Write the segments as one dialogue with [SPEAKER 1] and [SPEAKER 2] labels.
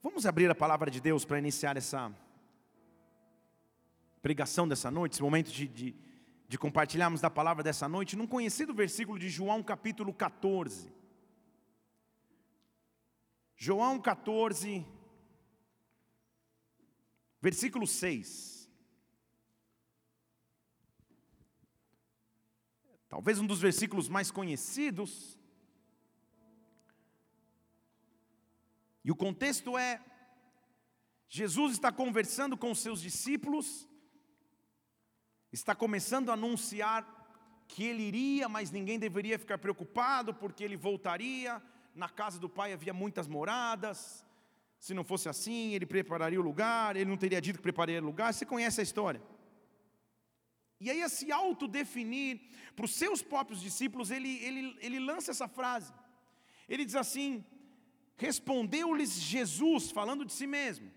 [SPEAKER 1] Vamos abrir a palavra de Deus para iniciar essa pregação dessa noite, esse momento de, de, de, compartilharmos da palavra dessa noite, num conhecido versículo de João capítulo 14. João 14, versículo 6. Talvez um dos versículos mais conhecidos. E o contexto é: Jesus está conversando com os seus discípulos, está começando a anunciar que ele iria, mas ninguém deveria ficar preocupado, porque ele voltaria. Na casa do pai havia muitas moradas. Se não fosse assim, ele prepararia o lugar, ele não teria dito que prepararia o lugar. Você conhece a história. E aí, a se autodefinir para os seus próprios discípulos, ele, ele, ele lança essa frase. Ele diz assim: Respondeu-lhes Jesus, falando de si mesmo: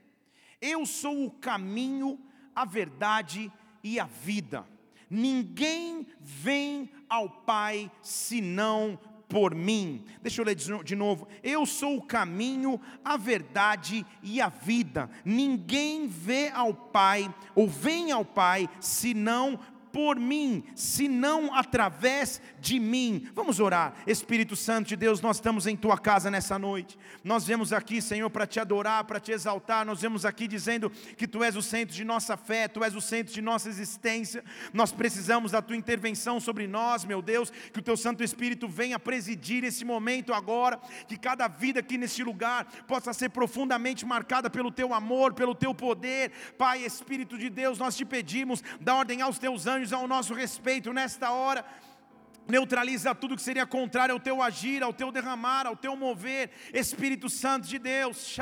[SPEAKER 1] Eu sou o caminho, a verdade e a vida. Ninguém vem ao Pai senão por mim. Deixa eu ler de novo. Eu sou o caminho, a verdade e a vida. Ninguém vê ao Pai ou vem ao Pai senão por mim, senão através de mim. Vamos orar. Espírito Santo de Deus, nós estamos em tua casa nessa noite. Nós vemos aqui, Senhor, para te adorar, para te exaltar. Nós vemos aqui dizendo que tu és o centro de nossa fé, tu és o centro de nossa existência. Nós precisamos da tua intervenção sobre nós, meu Deus, que o teu Santo Espírito venha presidir esse momento agora, que cada vida aqui neste lugar possa ser profundamente marcada pelo teu amor, pelo teu poder. Pai, Espírito de Deus, nós te pedimos, dá ordem aos teus anjos ao nosso respeito nesta hora neutraliza tudo que seria contrário ao teu agir, ao teu derramar, ao teu mover, Espírito Santo de Deus,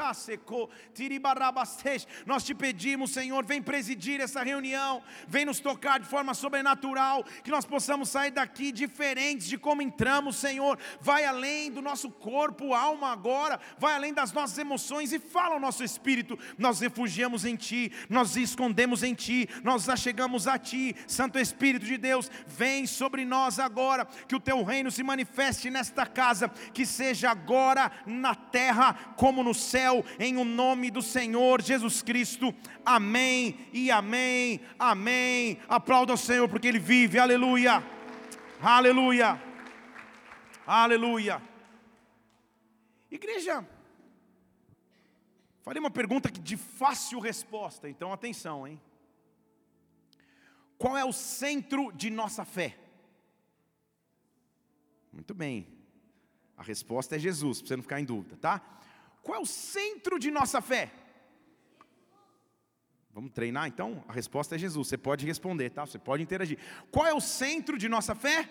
[SPEAKER 1] nós te pedimos, Senhor, vem presidir essa reunião, vem nos tocar de forma sobrenatural, que nós possamos sair daqui diferentes de como entramos, Senhor, vai além do nosso corpo, alma agora, vai além das nossas emoções e fala ao nosso espírito, nós refugiamos em Ti, nós escondemos em Ti, nós achegamos a Ti, Santo Espírito de Deus, vem sobre nós agora agora, que o teu reino se manifeste nesta casa, que seja agora na terra como no céu, em o nome do Senhor Jesus Cristo. Amém e amém, amém. Aplauda o Senhor porque Ele vive, aleluia, aleluia, aleluia. Igreja, farei uma pergunta de fácil resposta, então atenção, hein? Qual é o centro de nossa fé? Muito bem. A resposta é Jesus, para você não ficar em dúvida, tá? Qual é o centro de nossa fé? Vamos treinar então? A resposta é Jesus. Você pode responder, tá? Você pode interagir. Qual é o centro de nossa fé?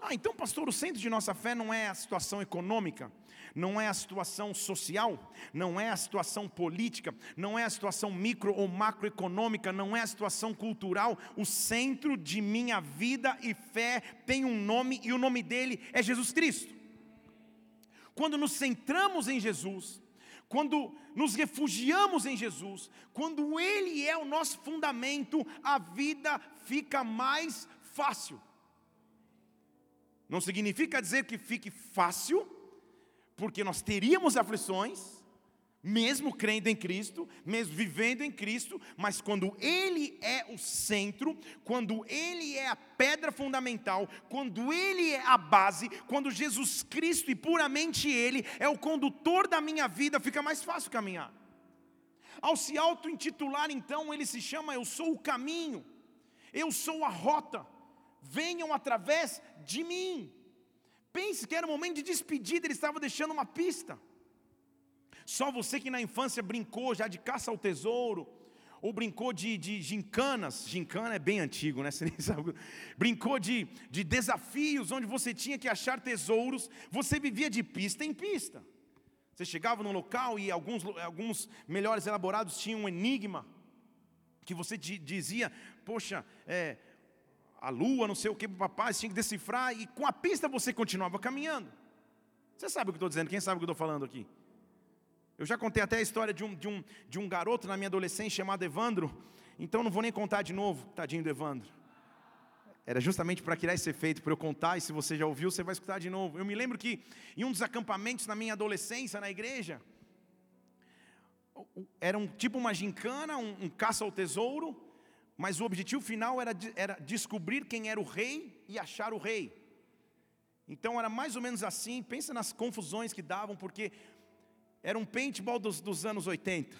[SPEAKER 1] Ah, então, pastor, o centro de nossa fé não é a situação econômica, não é a situação social, não é a situação política, não é a situação micro ou macroeconômica, não é a situação cultural. O centro de minha vida e fé tem um nome e o nome dele é Jesus Cristo. Quando nos centramos em Jesus, quando nos refugiamos em Jesus, quando Ele é o nosso fundamento, a vida fica mais fácil. Não significa dizer que fique fácil, porque nós teríamos aflições, mesmo crendo em Cristo, mesmo vivendo em Cristo, mas quando Ele é o centro, quando Ele é a pedra fundamental, quando Ele é a base, quando Jesus Cristo e puramente Ele é o condutor da minha vida, fica mais fácil caminhar. Ao se auto-intitular, então, ele se chama Eu sou o caminho, eu sou a rota venham através de mim. Pense que era um momento de despedida, ele estava deixando uma pista. Só você que na infância brincou já de caça ao tesouro, ou brincou de, de gincanas, gincana é bem antigo, né? Você nem sabe. Brincou de, de desafios onde você tinha que achar tesouros, você vivia de pista em pista. Você chegava num local e alguns, alguns melhores elaborados tinham um enigma, que você dizia, poxa, é, a lua, não sei o que papai, tinha que decifrar, e com a pista você continuava caminhando. Você sabe o que estou dizendo, quem sabe o que estou falando aqui? Eu já contei até a história de um, de, um, de um garoto na minha adolescência chamado Evandro, então não vou nem contar de novo, tadinho do Evandro. Era justamente para criar esse efeito, para eu contar, e se você já ouviu, você vai escutar de novo. Eu me lembro que em um dos acampamentos na minha adolescência, na igreja, era um tipo uma gincana, um, um caça ao tesouro, mas o objetivo final era, era descobrir quem era o rei e achar o rei. Então era mais ou menos assim, pensa nas confusões que davam, porque era um paintball dos, dos anos 80,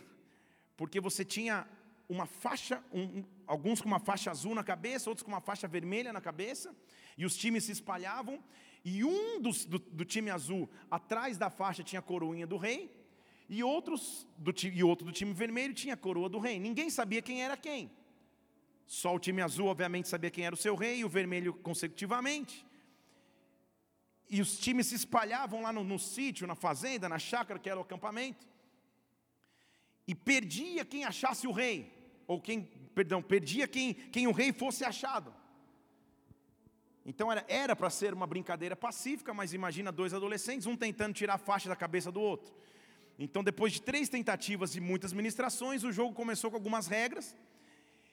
[SPEAKER 1] porque você tinha uma faixa, um, alguns com uma faixa azul na cabeça, outros com uma faixa vermelha na cabeça, e os times se espalhavam, e um dos, do, do time azul, atrás da faixa, tinha a coroinha do rei, e, outros do, e outro do time vermelho tinha a coroa do rei. Ninguém sabia quem era quem. Só o time azul, obviamente, sabia quem era o seu rei, e o vermelho consecutivamente. E os times se espalhavam lá no, no sítio, na fazenda, na chácara, que era o acampamento. E perdia quem achasse o rei. Ou quem, perdão, perdia quem, quem o rei fosse achado. Então era para ser uma brincadeira pacífica, mas imagina dois adolescentes, um tentando tirar a faixa da cabeça do outro. Então, depois de três tentativas e muitas ministrações, o jogo começou com algumas regras.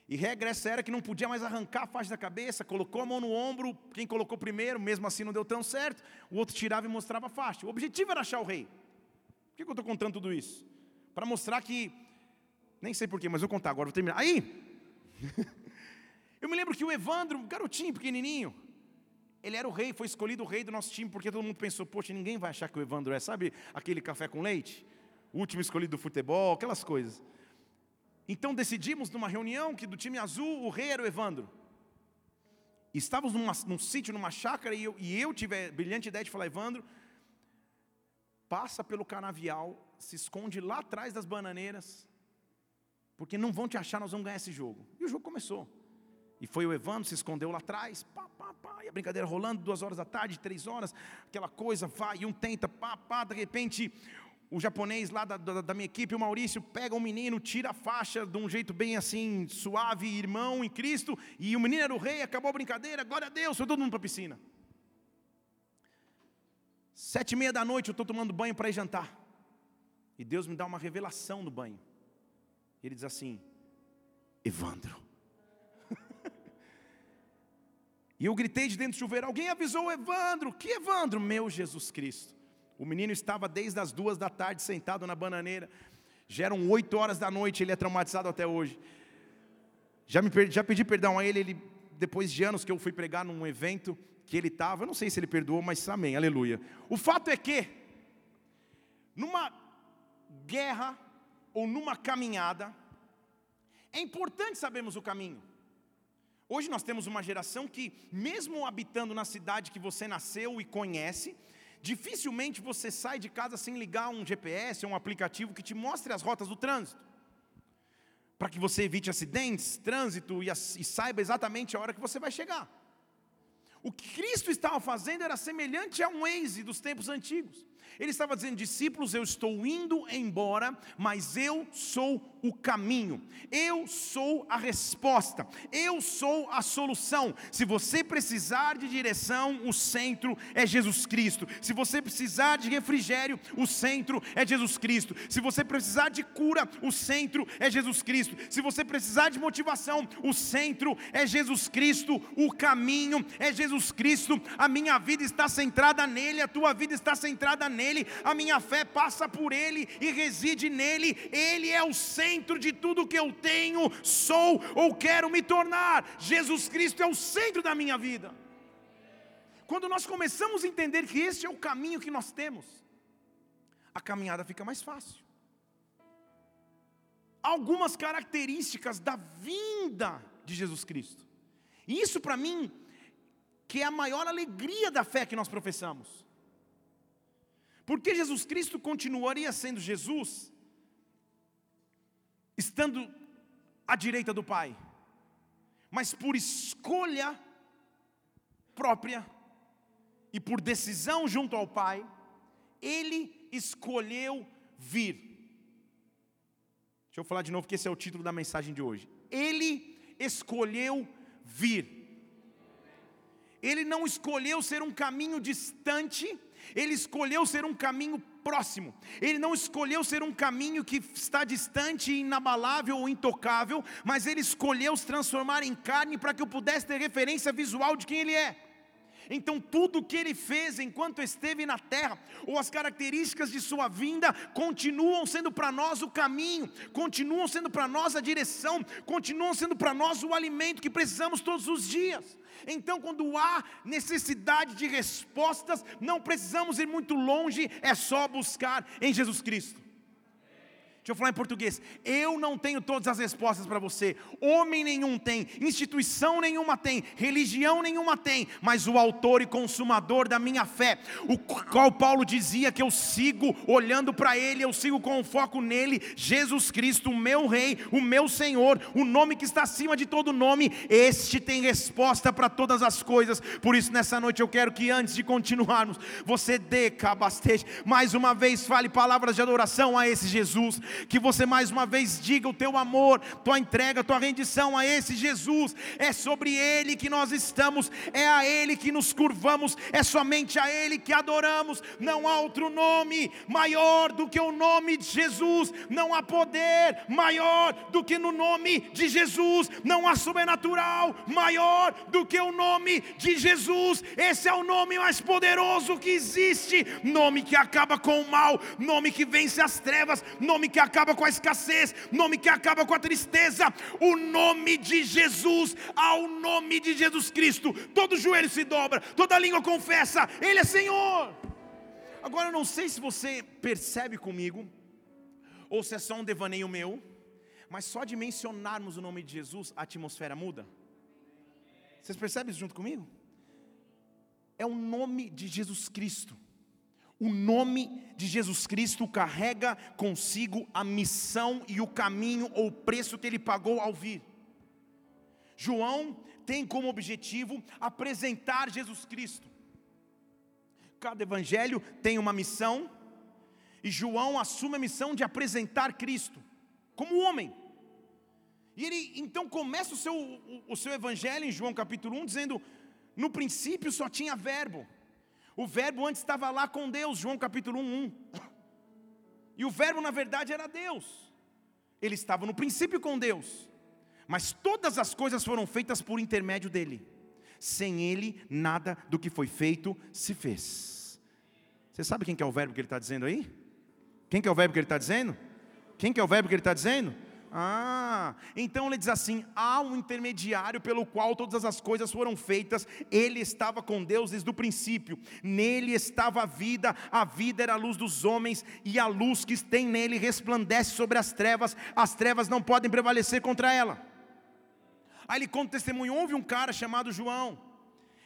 [SPEAKER 1] E regra era que não podia mais arrancar a faixa da cabeça, colocou a mão no ombro, quem colocou primeiro, mesmo assim não deu tão certo, o outro tirava e mostrava a faixa. O objetivo era achar o rei. Por que eu estou contando tudo isso? Para mostrar que, nem sei porquê, mas vou contar agora, vou terminar. Aí, eu me lembro que o Evandro, garotinho, pequenininho, ele era o rei, foi escolhido o rei do nosso time, porque todo mundo pensou, poxa, ninguém vai achar que o Evandro é, sabe aquele café com leite? O último escolhido do futebol, aquelas coisas. Então decidimos numa reunião que do time azul o rei era o Evandro. Estávamos numa, num sítio, numa chácara, e eu, e eu tive a brilhante ideia de falar, Evandro, passa pelo canavial, se esconde lá atrás das bananeiras, porque não vão te achar, nós vamos ganhar esse jogo. E o jogo começou. E foi o Evandro, se escondeu lá atrás, pá, pá, pá, e a brincadeira rolando, duas horas da tarde, três horas, aquela coisa, vai, e um tenta, pá, pá, de repente o japonês lá da, da, da, minha equipe, o Maurício, pega um menino, tira a faixa de um jeito bem assim, suave, irmão em Cristo, e o menino era o rei, acabou a brincadeira, glória a Deus, foi todo mundo para a piscina. Sete e meia da noite eu estou tomando banho para ir jantar. E Deus me dá uma revelação no banho. Ele diz assim: Evandro. e eu gritei de dentro do chuveiro: Alguém avisou o Evandro? Que Evandro? Meu Jesus Cristo. O menino estava desde as duas da tarde sentado na bananeira. Já eram oito horas da noite, ele é traumatizado até hoje. Já, me, já pedi perdão a ele, ele, depois de anos que eu fui pregar num evento que ele estava, eu não sei se ele perdoou, mas amém, aleluia. O fato é que, numa guerra ou numa caminhada, é importante sabermos o caminho. Hoje nós temos uma geração que, mesmo habitando na cidade que você nasceu e conhece, Dificilmente você sai de casa sem ligar um GPS, um aplicativo que te mostre as rotas do trânsito. Para que você evite acidentes, trânsito e, e saiba exatamente a hora que você vai chegar. O que Cristo estava fazendo era semelhante a um Waze dos tempos antigos. Ele estava dizendo: discípulos, eu estou indo embora, mas eu sou o caminho, eu sou a resposta, eu sou a solução. Se você precisar de direção, o centro é Jesus Cristo. Se você precisar de refrigério, o centro é Jesus Cristo. Se você precisar de cura, o centro é Jesus Cristo. Se você precisar de motivação, o centro é Jesus Cristo. O caminho é Jesus Cristo. A minha vida está centrada nele, a tua vida está centrada nele a minha fé passa por ele e reside nele, ele é o centro de tudo que eu tenho, sou ou quero me tornar. Jesus Cristo é o centro da minha vida. Quando nós começamos a entender que este é o caminho que nós temos, a caminhada fica mais fácil. Algumas características da vinda de Jesus Cristo. Isso para mim que é a maior alegria da fé que nós professamos. Porque Jesus Cristo continuaria sendo Jesus, estando à direita do Pai, mas por escolha própria e por decisão junto ao Pai, ele escolheu vir. Deixa eu falar de novo, que esse é o título da mensagem de hoje. Ele escolheu vir. Ele não escolheu ser um caminho distante, ele escolheu ser um caminho próximo. Ele não escolheu ser um caminho que está distante, inabalável ou intocável, mas ele escolheu se transformar em carne para que eu pudesse ter referência visual de quem ele é. Então, tudo que ele fez enquanto esteve na terra, ou as características de sua vinda, continuam sendo para nós o caminho, continuam sendo para nós a direção, continuam sendo para nós o alimento que precisamos todos os dias. Então, quando há necessidade de respostas, não precisamos ir muito longe, é só buscar em Jesus Cristo. Deixa eu falar em português. Eu não tenho todas as respostas para você. Homem nenhum tem, instituição nenhuma tem, religião nenhuma tem, mas o autor e consumador da minha fé, o qual Paulo dizia que eu sigo olhando para ele, eu sigo com foco nele, Jesus Cristo, o meu rei, o meu Senhor, o nome que está acima de todo nome, este tem resposta para todas as coisas. Por isso nessa noite eu quero que antes de continuarmos, você dê mais uma vez fale palavras de adoração a esse Jesus que você mais uma vez diga o teu amor, tua entrega, tua rendição a esse Jesus. É sobre Ele que nós estamos, é a Ele que nos curvamos, é somente a Ele que adoramos. Não há outro nome maior do que o nome de Jesus, não há poder maior do que no nome de Jesus, não há sobrenatural maior do que o nome de Jesus. Esse é o nome mais poderoso que existe, nome que acaba com o mal, nome que vence as trevas, nome que acaba com a escassez, nome que acaba com a tristeza, o nome de Jesus, ao nome de Jesus Cristo, todo joelho se dobra, toda língua confessa, Ele é Senhor. Agora eu não sei se você percebe comigo, ou se é só um devaneio meu, mas só de mencionarmos o nome de Jesus, a atmosfera muda. Vocês percebem isso junto comigo? É o nome de Jesus Cristo. O nome de Jesus Cristo carrega consigo a missão e o caminho ou o preço que ele pagou ao vir. João tem como objetivo apresentar Jesus Cristo. Cada evangelho tem uma missão, e João assume a missão de apresentar Cristo como homem. E ele então começa o seu, o, o seu evangelho em João capítulo 1 dizendo: No princípio só tinha verbo o verbo antes estava lá com Deus, João capítulo 1, 1. E o verbo na verdade era Deus. Ele estava no princípio com Deus. Mas todas as coisas foram feitas por intermédio dele. Sem ele, nada do que foi feito se fez. Você sabe quem que é o verbo que ele está dizendo aí? Quem que é o verbo que ele está dizendo? Quem que é o verbo que ele está dizendo? Ah, então ele diz assim: há um intermediário pelo qual todas as coisas foram feitas, ele estava com Deus desde o princípio, nele estava a vida, a vida era a luz dos homens, e a luz que tem nele resplandece sobre as trevas, as trevas não podem prevalecer contra ela. Aí ele conta testemunho: houve um cara chamado João.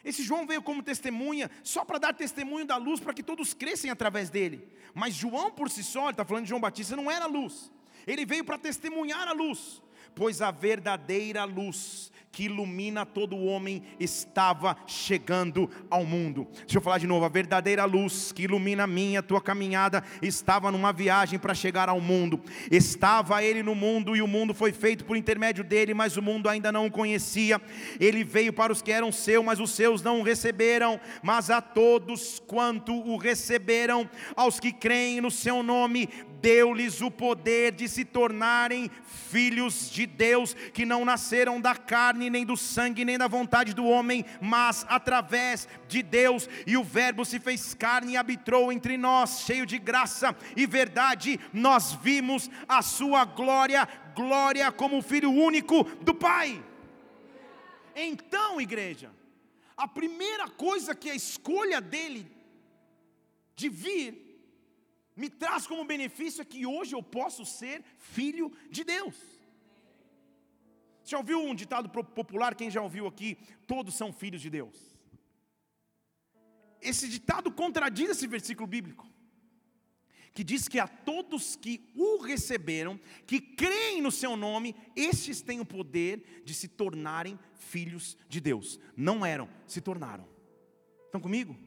[SPEAKER 1] Esse João veio como testemunha, só para dar testemunho da luz, para que todos crescem através dele. Mas João por si só, ele está falando de João Batista, não era luz. Ele veio para testemunhar a luz, pois a verdadeira luz que ilumina todo homem estava chegando ao mundo. Deixa eu falar de novo: a verdadeira luz que ilumina a minha, a tua caminhada, estava numa viagem para chegar ao mundo. Estava ele no mundo e o mundo foi feito por intermédio dele, mas o mundo ainda não o conhecia. Ele veio para os que eram seus, mas os seus não o receberam. Mas a todos quanto o receberam, aos que creem no seu nome, deu-lhes o poder de se tornarem filhos de Deus, que não nasceram da carne, nem do sangue, nem da vontade do homem, mas através de Deus. E o Verbo se fez carne e habitou entre nós, cheio de graça e verdade. Nós vimos a sua glória, glória como filho único do Pai. Então, igreja, a primeira coisa que a escolha dele de vir me traz como benefício é que hoje eu posso ser filho de Deus. Já ouviu um ditado popular? Quem já ouviu aqui? Todos são filhos de Deus. Esse ditado contradiz esse versículo bíblico, que diz que a todos que o receberam, que creem no seu nome, estes têm o poder de se tornarem filhos de Deus. Não eram, se tornaram. Estão comigo?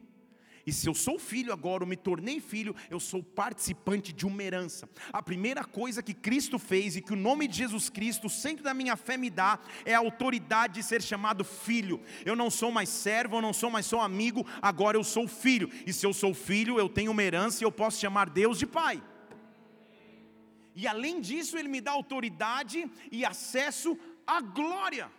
[SPEAKER 1] E se eu sou filho agora, eu me tornei filho, eu sou participante de uma herança. A primeira coisa que Cristo fez e que o nome de Jesus Cristo, centro da minha fé, me dá é a autoridade de ser chamado filho. Eu não sou mais servo, eu não sou mais só amigo, agora eu sou filho. E se eu sou filho, eu tenho uma herança e eu posso chamar Deus de Pai. E além disso, Ele me dá autoridade e acesso à glória,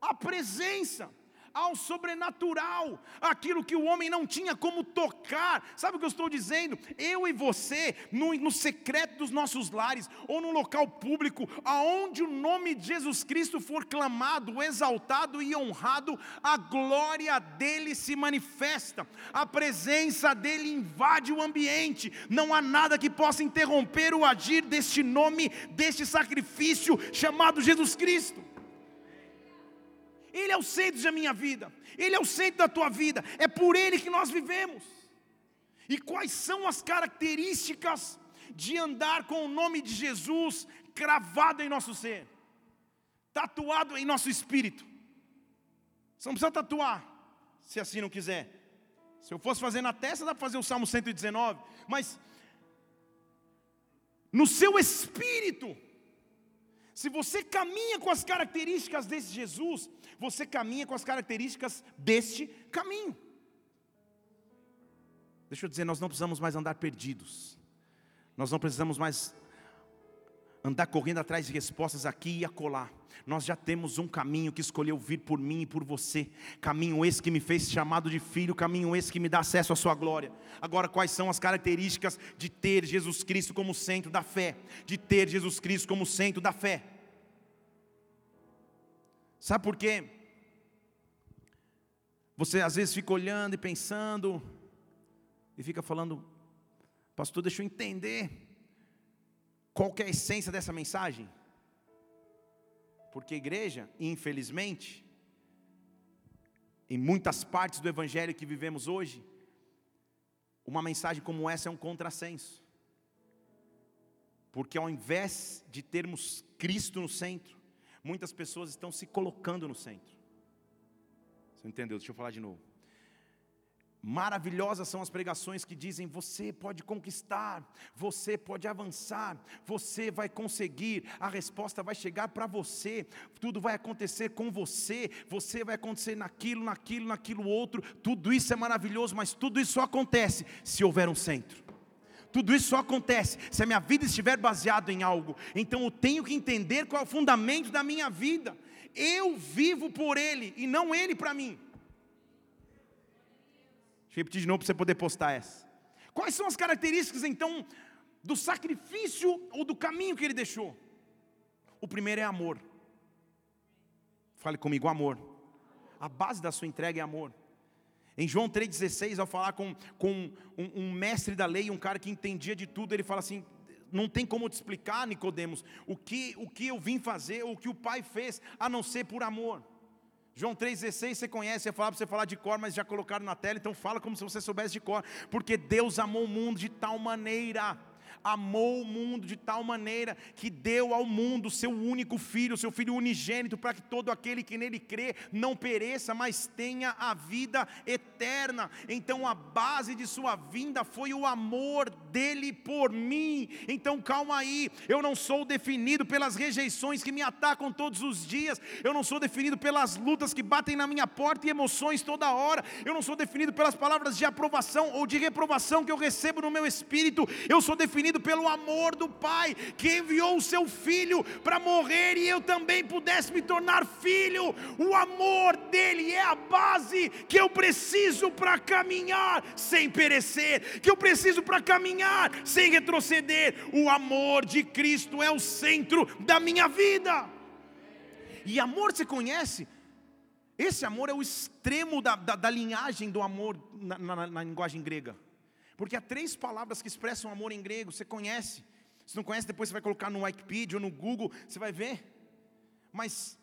[SPEAKER 1] à presença ao sobrenatural, aquilo que o homem não tinha como tocar. Sabe o que eu estou dizendo? Eu e você, no, no secreto dos nossos lares, ou no local público, aonde o nome de Jesus Cristo for clamado, exaltado e honrado, a glória dele se manifesta, a presença dele invade o ambiente, não há nada que possa interromper o agir deste nome, deste sacrifício chamado Jesus Cristo. Ele é o centro da minha vida, Ele é o centro da tua vida, é por Ele que nós vivemos. E quais são as características de andar com o nome de Jesus cravado em nosso ser, tatuado em nosso espírito? Você não precisa tatuar, se assim não quiser. Se eu fosse fazer na testa, dá para fazer o Salmo 119, mas no seu espírito, se você caminha com as características desse Jesus, você caminha com as características deste caminho. Deixa eu dizer, nós não precisamos mais andar perdidos. Nós não precisamos mais andar correndo atrás de respostas aqui e acolá. Nós já temos um caminho que escolheu vir por mim e por você. Caminho esse que me fez chamado de filho, caminho esse que me dá acesso à sua glória. Agora, quais são as características de ter Jesus Cristo como centro da fé? De ter Jesus Cristo como centro da fé. Sabe por quê? Você às vezes fica olhando e pensando e fica falando, pastor, deixa eu entender qual é a essência dessa mensagem? Porque igreja, infelizmente, em muitas partes do evangelho que vivemos hoje, uma mensagem como essa é um contrassenso. Porque ao invés de termos Cristo no centro, muitas pessoas estão se colocando no centro. Você entendeu? Deixa eu falar de novo. Maravilhosas são as pregações que dizem: você pode conquistar, você pode avançar, você vai conseguir, a resposta vai chegar para você, tudo vai acontecer com você, você vai acontecer naquilo, naquilo, naquilo outro. Tudo isso é maravilhoso, mas tudo isso só acontece se houver um centro. Tudo isso só acontece se a minha vida estiver baseada em algo. Então eu tenho que entender qual é o fundamento da minha vida. Eu vivo por Ele e não Ele para mim. Deixa eu repetir de novo para você poder postar essa. Quais são as características então do sacrifício ou do caminho que ele deixou? O primeiro é amor. Fale comigo, amor. A base da sua entrega é amor. Em João 3,16, ao falar com, com um, um, mestre da lei, um cara que entendia de tudo, ele fala assim: não tem como te explicar, Nicodemos, o que, o que eu vim fazer, o que o Pai fez, a não ser por amor. João 3,16 você conhece, é falar para você falar de cor, mas já colocaram na tela, então fala como se você soubesse de cor, porque Deus amou o mundo de tal maneira amou o mundo de tal maneira que deu ao mundo seu único filho, seu filho unigênito, para que todo aquele que nele crê não pereça, mas tenha a vida eterna. Então a base de sua vinda foi o amor dele por mim. Então calma aí, eu não sou definido pelas rejeições que me atacam todos os dias, eu não sou definido pelas lutas que batem na minha porta e emoções toda hora, eu não sou definido pelas palavras de aprovação ou de reprovação que eu recebo no meu espírito, eu sou definido pelo amor do Pai, que enviou o seu filho para morrer e eu também pudesse me tornar filho. O amor dele é a base que eu preciso para caminhar sem perecer, que eu preciso para caminhar sem retroceder. O amor de Cristo é o centro da minha vida. E amor você conhece? Esse amor é o extremo da, da, da linhagem do amor na, na, na linguagem grega. Porque há três palavras que expressam amor em grego, você conhece. Se não conhece, depois você vai colocar no Wikipedia ou no Google, você vai ver. Mas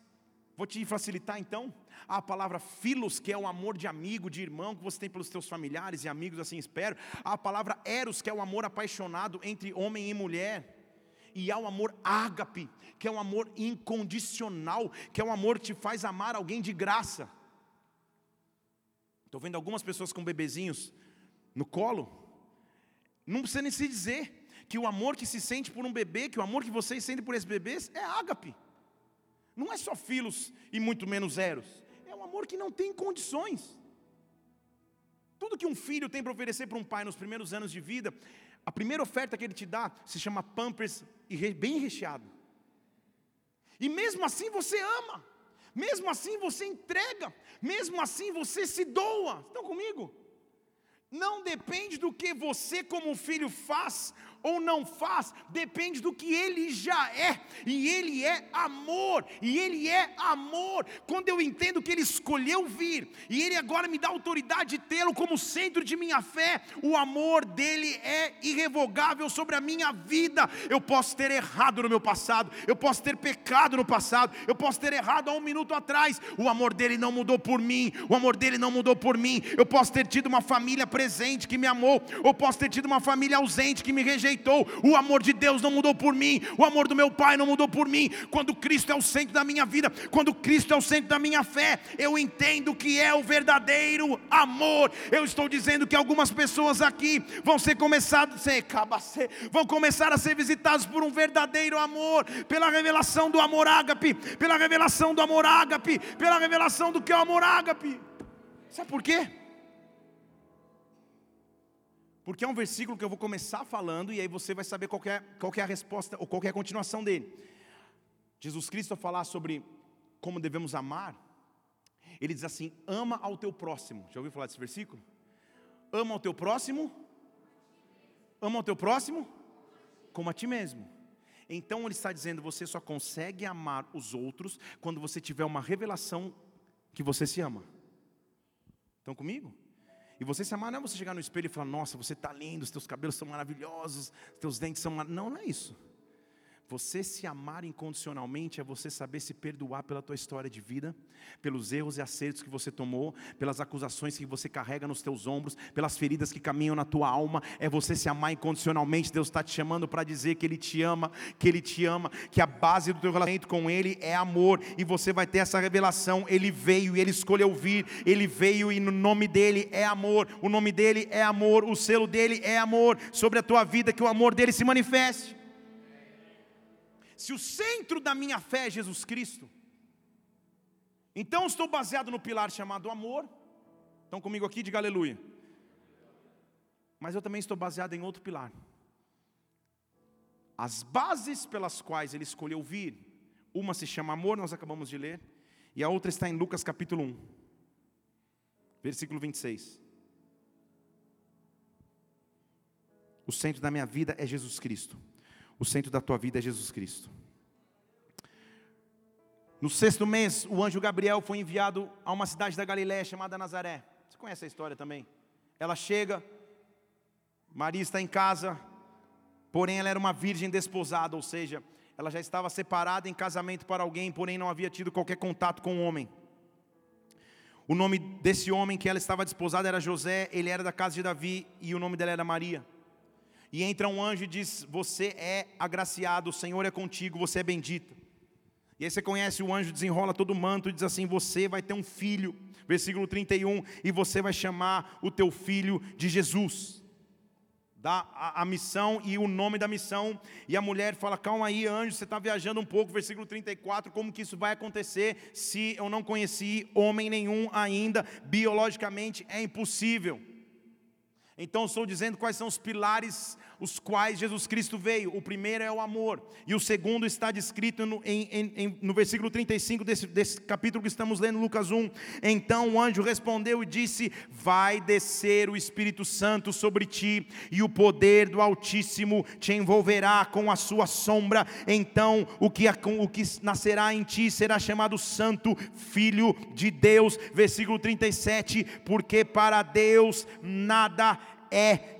[SPEAKER 1] vou te facilitar então. A palavra filos, que é o amor de amigo, de irmão, que você tem pelos teus familiares e amigos, assim espero. A palavra eros, que é o amor apaixonado entre homem e mulher. E há o amor ágape, que é um amor incondicional, que é um amor que te faz amar alguém de graça. Estou vendo algumas pessoas com bebezinhos no colo, não precisa nem se dizer que o amor que se sente por um bebê, que o amor que vocês sentem por esses bebês é ágape. Não é só filos e muito menos eros. Amor que não tem condições. Tudo que um filho tem para oferecer para um pai nos primeiros anos de vida, a primeira oferta que ele te dá se chama pampers e bem recheado. E mesmo assim você ama. mesmo assim você entrega, mesmo assim você se doa. Estão comigo? Não depende do que você, como filho, faz ou não faz, depende do que ele já é, e ele é amor, e ele é amor. Quando eu entendo que ele escolheu vir, e ele agora me dá autoridade de tê-lo como centro de minha fé, o amor dele é irrevogável sobre a minha vida. Eu posso ter errado no meu passado, eu posso ter pecado no passado, eu posso ter errado há um minuto atrás, o amor dele não mudou por mim, o amor dele não mudou por mim. Eu posso ter tido uma família presente que me amou, ou posso ter tido uma família ausente que me rejeitou rejeitou, o amor de Deus não mudou por mim, o amor do meu Pai não mudou por mim. Quando Cristo é o centro da minha vida, quando Cristo é o centro da minha fé, eu entendo que é o verdadeiro amor. Eu estou dizendo que algumas pessoas aqui vão ser começadas, vão começar a ser visitadas por um verdadeiro amor, pela revelação do amor ágape, pela revelação do amor ágape, pela revelação do que é o amor ágape. Sabe por quê? Porque é um versículo que eu vou começar falando e aí você vai saber qual é, qual é a resposta ou qual é a continuação dele. Jesus Cristo, ao falar sobre como devemos amar, ele diz assim: ama ao teu próximo. Já ouviu falar desse versículo? Ama ao teu próximo, ama ao teu próximo como a ti mesmo. Então ele está dizendo: você só consegue amar os outros quando você tiver uma revelação que você se ama. Estão comigo? E você se amar não é você chegar no espelho e falar, nossa, você está lindo, os teus cabelos são maravilhosos, os teus dentes são. Não, não é isso. Você se amar incondicionalmente é você saber se perdoar pela tua história de vida, pelos erros e acertos que você tomou, pelas acusações que você carrega nos teus ombros, pelas feridas que caminham na tua alma. É você se amar incondicionalmente. Deus está te chamando para dizer que Ele te ama, que Ele te ama, que a base do teu relacionamento com Ele é amor. E você vai ter essa revelação. Ele veio e Ele escolheu vir. Ele veio e no nome dele é amor. O nome dele é amor. O selo dele é amor sobre a tua vida. Que o amor dele se manifeste. Se o centro da minha fé é Jesus Cristo, então estou baseado no pilar chamado amor. Estão comigo aqui? Diga aleluia. Mas eu também estou baseado em outro pilar. As bases pelas quais ele escolheu vir, uma se chama amor, nós acabamos de ler, e a outra está em Lucas capítulo 1, versículo 26. O centro da minha vida é Jesus Cristo. O centro da tua vida é Jesus Cristo. No sexto mês, o anjo Gabriel foi enviado a uma cidade da Galiléia chamada Nazaré. Você conhece a história também? Ela chega, Maria está em casa, porém ela era uma virgem desposada, ou seja, ela já estava separada em casamento para alguém, porém não havia tido qualquer contato com o um homem. O nome desse homem que ela estava desposada era José, ele era da casa de Davi e o nome dela era Maria. E entra um anjo e diz: Você é agraciado, o Senhor é contigo, você é bendita. E aí você conhece o anjo, desenrola todo o manto e diz assim: Você vai ter um filho, versículo 31, e você vai chamar o teu filho de Jesus. Dá a, a missão e o nome da missão. E a mulher fala: Calma aí, anjo, você está viajando um pouco. Versículo 34, como que isso vai acontecer se eu não conheci homem nenhum ainda? Biologicamente é impossível. Então estou dizendo quais são os pilares os quais Jesus Cristo veio. O primeiro é o amor, e o segundo está descrito no, em, em, no versículo 35 desse, desse capítulo que estamos lendo, Lucas 1. Então o anjo respondeu e disse: Vai descer o Espírito Santo sobre ti, e o poder do Altíssimo te envolverá com a sua sombra. Então o que, o que nascerá em ti será chamado Santo Filho de Deus. Versículo 37: Porque para Deus nada é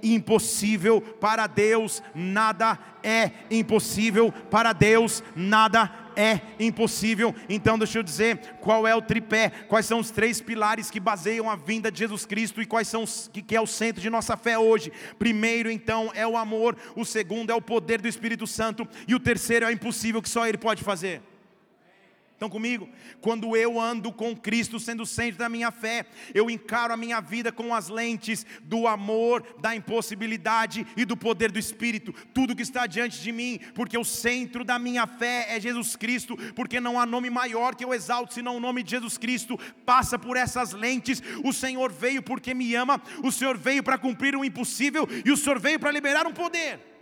[SPEAKER 1] impossível para Deus, nada é impossível para Deus, nada é impossível. Então, deixa eu dizer qual é o tripé, quais são os três pilares que baseiam a vinda de Jesus Cristo e quais são os que é o centro de nossa fé hoje. Primeiro, então, é o amor, o segundo é o poder do Espírito Santo e o terceiro é o impossível que só Ele pode fazer. Estão comigo? Quando eu ando com Cristo sendo o centro da minha fé, eu encaro a minha vida com as lentes do amor, da impossibilidade e do poder do Espírito. Tudo que está diante de mim, porque o centro da minha fé é Jesus Cristo, porque não há nome maior que eu exalto senão o nome de Jesus Cristo. Passa por essas lentes. O Senhor veio porque me ama, o Senhor veio para cumprir o impossível e o Senhor veio para liberar um poder.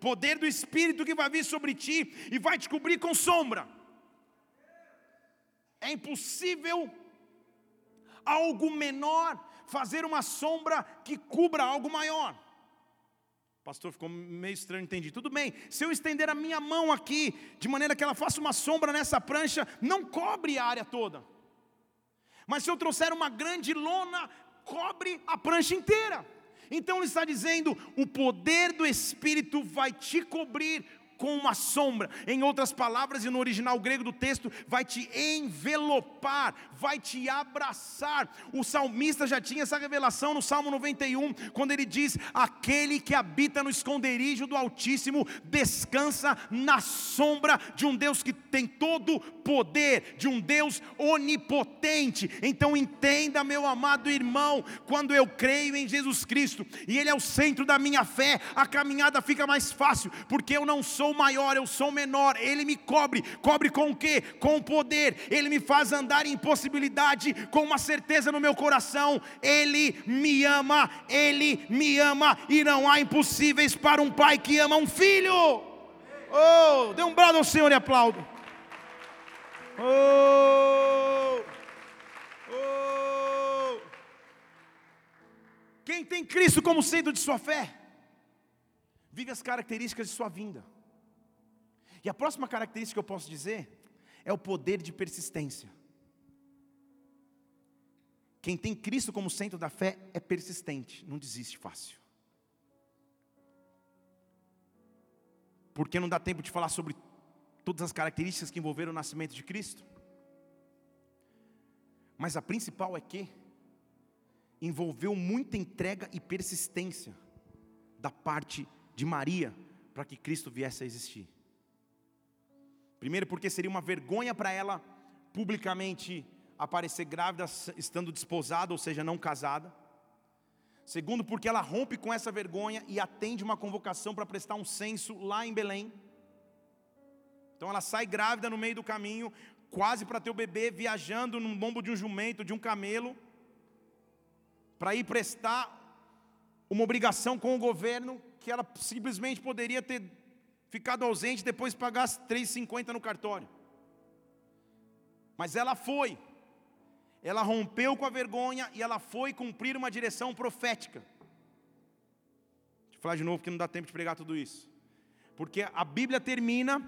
[SPEAKER 1] Poder do Espírito que vai vir sobre ti e vai te cobrir com sombra. É impossível algo menor fazer uma sombra que cubra algo maior. Pastor, ficou meio estranho, entendi. Tudo bem, se eu estender a minha mão aqui, de maneira que ela faça uma sombra nessa prancha, não cobre a área toda. Mas se eu trouxer uma grande lona, cobre a prancha inteira. Então ele está dizendo: o poder do Espírito vai te cobrir com uma sombra. Em outras palavras, e no original grego do texto, vai te envelopar, vai te abraçar. O salmista já tinha essa revelação no Salmo 91, quando ele diz: Aquele que habita no esconderijo do Altíssimo descansa na sombra de um Deus que tem todo poder, de um Deus onipotente. Então entenda, meu amado irmão, quando eu creio em Jesus Cristo e Ele é o centro da minha fé, a caminhada fica mais fácil, porque eu não sou maior, eu sou menor. Ele me cobre, cobre com o quê? Com o poder. Ele me faz andar em impossibilidade, com uma certeza no meu coração. Ele me ama, Ele me ama, e não há impossíveis para um pai que ama um filho. Oh, dê um brado ao Senhor e aplaudo. Oh, oh. Quem tem Cristo como centro de sua fé, vive as características de sua vinda. E a próxima característica que eu posso dizer é o poder de persistência. Quem tem Cristo como centro da fé é persistente, não desiste fácil. Porque não dá tempo de falar sobre todas as características que envolveram o nascimento de Cristo. Mas a principal é que envolveu muita entrega e persistência da parte de Maria para que Cristo viesse a existir. Primeiro, porque seria uma vergonha para ela publicamente aparecer grávida estando desposada, ou seja, não casada. Segundo, porque ela rompe com essa vergonha e atende uma convocação para prestar um censo lá em Belém. Então ela sai grávida no meio do caminho, quase para ter o bebê, viajando num lombo de um jumento, de um camelo, para ir prestar uma obrigação com o governo que ela simplesmente poderia ter ficado ausente depois pagar 3,50 no cartório. Mas ela foi. Ela rompeu com a vergonha e ela foi cumprir uma direção profética. Deixa eu falar de novo que não dá tempo de pregar tudo isso. Porque a Bíblia termina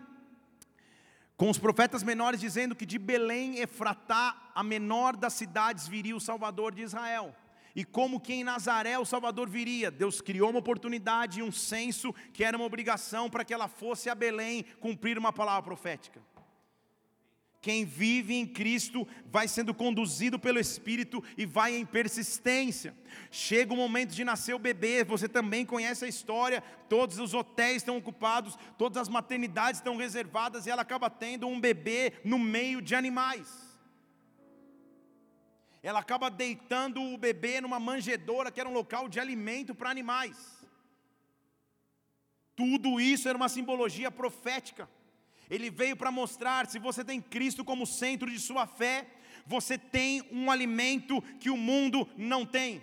[SPEAKER 1] com os profetas menores dizendo que de Belém, Efratá, a menor das cidades, viria o Salvador de Israel. E como que em Nazaré o Salvador viria, Deus criou uma oportunidade e um censo que era uma obrigação para que ela fosse a Belém cumprir uma palavra profética. Quem vive em Cristo vai sendo conduzido pelo Espírito e vai em persistência. Chega o momento de nascer o bebê, você também conhece a história. Todos os hotéis estão ocupados, todas as maternidades estão reservadas e ela acaba tendo um bebê no meio de animais. Ela acaba deitando o bebê numa manjedoura, que era um local de alimento para animais. Tudo isso era uma simbologia profética. Ele veio para mostrar: se você tem Cristo como centro de sua fé, você tem um alimento que o mundo não tem.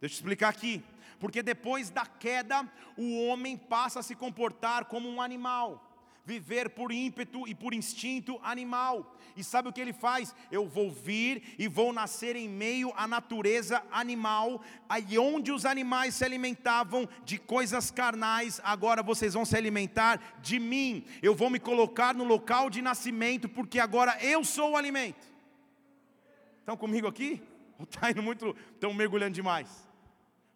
[SPEAKER 1] Deixa eu explicar aqui. Porque depois da queda, o homem passa a se comportar como um animal viver por ímpeto e por instinto animal. E sabe o que ele faz? Eu vou vir e vou nascer em meio à natureza animal, aí onde os animais se alimentavam de coisas carnais, agora vocês vão se alimentar de mim. Eu vou me colocar no local de nascimento, porque agora eu sou o alimento. Estão comigo aqui? Está indo muito, estão mergulhando demais?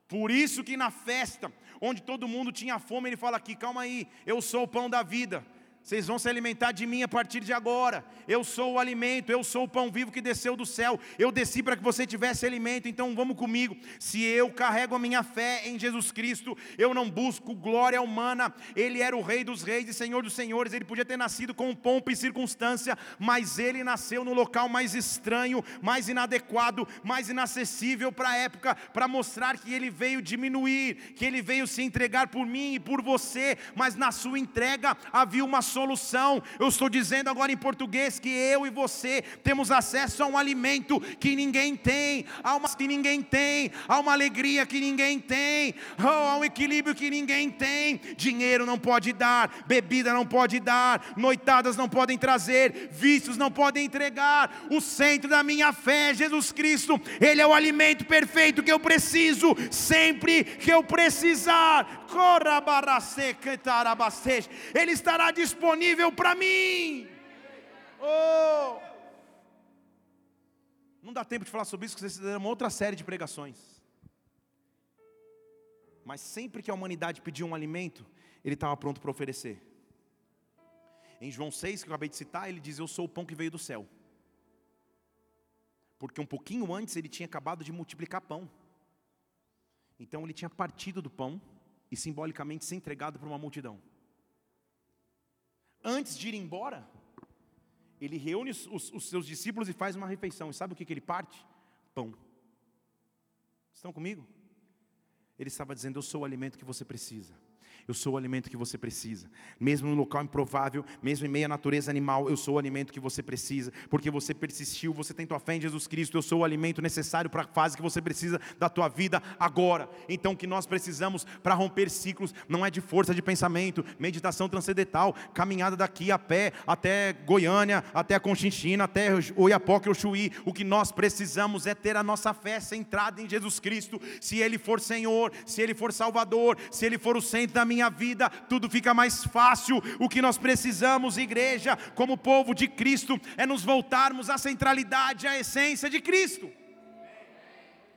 [SPEAKER 1] Por isso que na festa, onde todo mundo tinha fome, ele fala aqui, calma aí, eu sou o pão da vida. Vocês vão se alimentar de mim a partir de agora. Eu sou o alimento, eu sou o pão vivo que desceu do céu. Eu desci para que você tivesse alimento, então vamos comigo. Se eu carrego a minha fé em Jesus Cristo, eu não busco glória humana. Ele era o Rei dos Reis e Senhor dos Senhores. Ele podia ter nascido com pompa e circunstância, mas ele nasceu no local mais estranho, mais inadequado, mais inacessível para a época, para mostrar que ele veio diminuir, que ele veio se entregar por mim e por você, mas na sua entrega havia uma solução. Eu estou dizendo agora em português que eu e você temos acesso a um alimento que ninguém tem, a uma que ninguém tem, a uma alegria que ninguém tem, oh, a um equilíbrio que ninguém tem. Dinheiro não pode dar, bebida não pode dar, noitadas não podem trazer, vícios não podem entregar. O centro da minha fé é Jesus Cristo, Ele é o alimento perfeito que eu preciso sempre que eu precisar. Ele estará disponível para mim. Oh. Não dá tempo de falar sobre isso, porque vocês uma outra série de pregações. Mas sempre que a humanidade pediu um alimento, ele estava pronto para oferecer. Em João 6, que eu acabei de citar, ele diz: Eu sou o pão que veio do céu. Porque um pouquinho antes ele tinha acabado de multiplicar pão. Então ele tinha partido do pão e simbolicamente se entregado para uma multidão. Antes de ir embora, ele reúne os, os, seus discípulos e faz uma refeição. E sabe o que, que ele parte? Pão. Estão comigo? Ele estava dizendo: Eu sou o alimento que você precisa. Eu sou o alimento que você precisa. Mesmo no local improvável, mesmo em meio à natureza animal, eu sou o alimento que você precisa. Porque você persistiu, você tem tua fé em Jesus Cristo. Eu sou o alimento necessário para a fase que você precisa da tua vida agora. Então, o que nós precisamos para romper ciclos não é de força de pensamento, meditação transcendental, caminhada daqui a pé até Goiânia, até a Conchinchina, até Oiapoque ou Chuí. O que nós precisamos é ter a nossa fé centrada em Jesus Cristo. Se Ele for Senhor, se Ele for Salvador, se Ele for o centro da minha minha vida, tudo fica mais fácil. O que nós precisamos, igreja, como povo de Cristo, é nos voltarmos à centralidade, à essência de Cristo.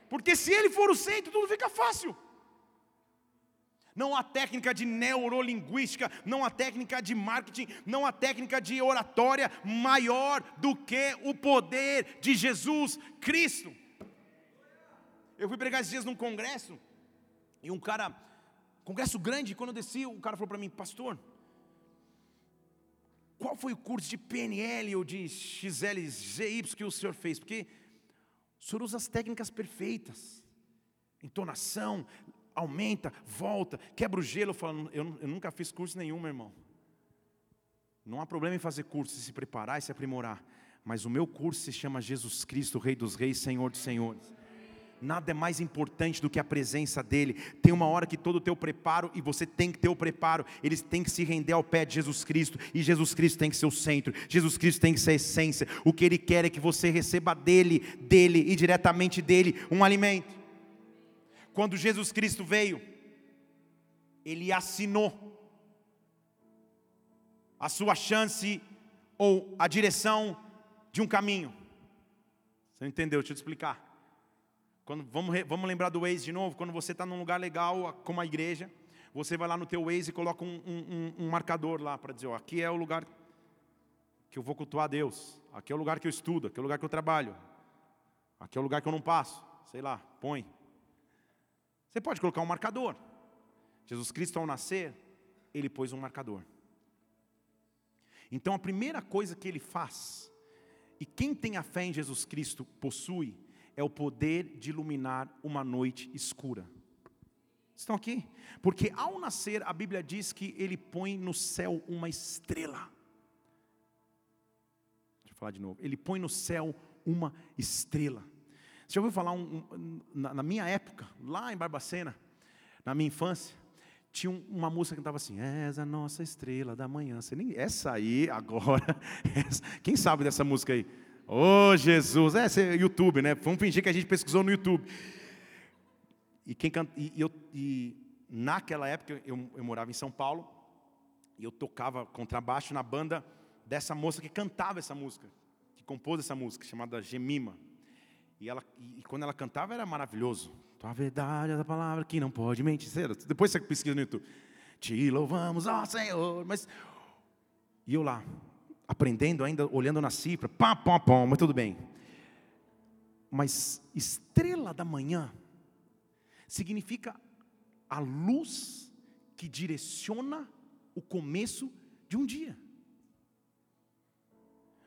[SPEAKER 1] Porque se Ele for o centro, tudo fica fácil. Não há técnica de neurolinguística, não há técnica de marketing, não há técnica de oratória maior do que o poder de Jesus Cristo. Eu fui pregar esses dias num congresso e um cara Congresso grande, quando eu desci, o cara falou para mim, pastor, qual foi o curso de PNL ou de XLZY que o senhor fez? Porque o senhor usa as técnicas perfeitas, entonação, aumenta, volta, quebra o gelo. Eu falo, eu, eu nunca fiz curso nenhum, meu irmão. Não há problema em fazer curso, se preparar e se aprimorar. Mas o meu curso se chama Jesus Cristo, Rei dos Reis, Senhor dos Senhores nada é mais importante do que a presença dEle. Tem uma hora que todo o teu preparo, e você tem que ter o preparo, eles têm que se render ao pé de Jesus Cristo, e Jesus Cristo tem que ser o centro, Jesus Cristo tem que ser a essência. O que Ele quer é que você receba dEle, dEle e diretamente dEle um alimento. Quando Jesus Cristo veio, Ele assinou a sua chance ou a direção de um caminho. Você não entendeu? Deixa eu te explicar. Quando, vamos, vamos lembrar do Waze de novo? Quando você está num lugar legal, como a igreja, você vai lá no teu Waze e coloca um, um, um marcador lá para dizer, ó, aqui é o lugar que eu vou cultuar a Deus, aqui é o lugar que eu estudo, aqui é o lugar que eu trabalho, aqui é o lugar que eu não passo, sei lá, põe. Você pode colocar um marcador. Jesus Cristo ao nascer, ele pôs um marcador. Então a primeira coisa que ele faz, e quem tem a fé em Jesus Cristo possui, é o poder de iluminar uma noite escura. Estão aqui? Porque ao nascer, a Bíblia diz que ele põe no céu uma estrela. Deixa eu falar de novo. Ele põe no céu uma estrela. Você já ouviu falar um, um, na, na, minha época, lá em Barbacena, na minha infância, tinha uma música que cantava assim: És a nossa estrela da manhã. Você nem, essa aí, agora, essa, quem sabe dessa música aí? Oh, Jesus. É, é YouTube, né? Vamos fingir que a gente pesquisou no YouTube. E, quem canta, e, eu, e naquela época eu, eu morava em São Paulo e eu tocava contrabaixo na banda dessa moça que cantava essa música, que compôs essa música, chamada Gemima. E, ela, e, e quando ela cantava era maravilhoso. A verdade é a palavra que não pode mentir. Depois você pesquisa no YouTube. Te louvamos, ó Senhor. Mas, e eu lá, aprendendo ainda, olhando na cifra, pá, pá, pá, mas tudo bem. Mas estrela da manhã significa a luz que direciona o começo de um dia.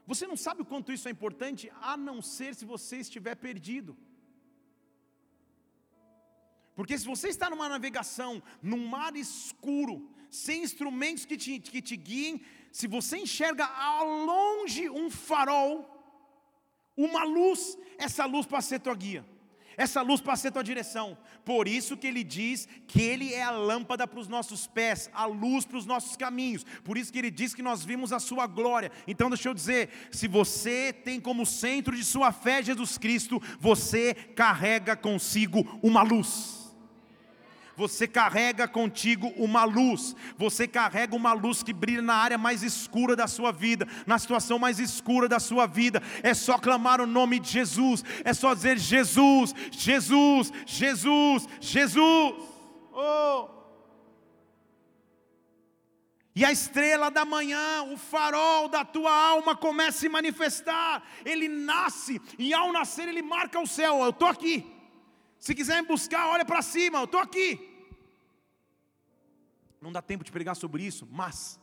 [SPEAKER 1] Você não sabe o quanto isso é importante, a não ser se você estiver perdido. Porque se você está numa navegação, num mar escuro, sem instrumentos que te, que te guiem, se você enxerga ao longe um farol, uma luz, essa luz pode ser tua guia. Essa luz pode ser tua direção. Por isso que ele diz que ele é a lâmpada para os nossos pés, a luz para os nossos caminhos. Por isso que ele diz que nós vimos a sua glória. Então deixa eu dizer, se você tem como centro de sua fé Jesus Cristo, você carrega consigo uma luz você carrega contigo uma luz, você carrega uma luz que brilha na área mais escura da sua vida, na situação mais escura da sua vida. É só clamar o nome de Jesus, é só dizer Jesus, Jesus, Jesus, Jesus. Oh. E a estrela da manhã, o farol da tua alma começa a se manifestar. Ele nasce e ao nascer ele marca o céu. Eu estou aqui. Se quiser me buscar, olha para cima, eu estou aqui. Não dá tempo de pregar sobre isso, mas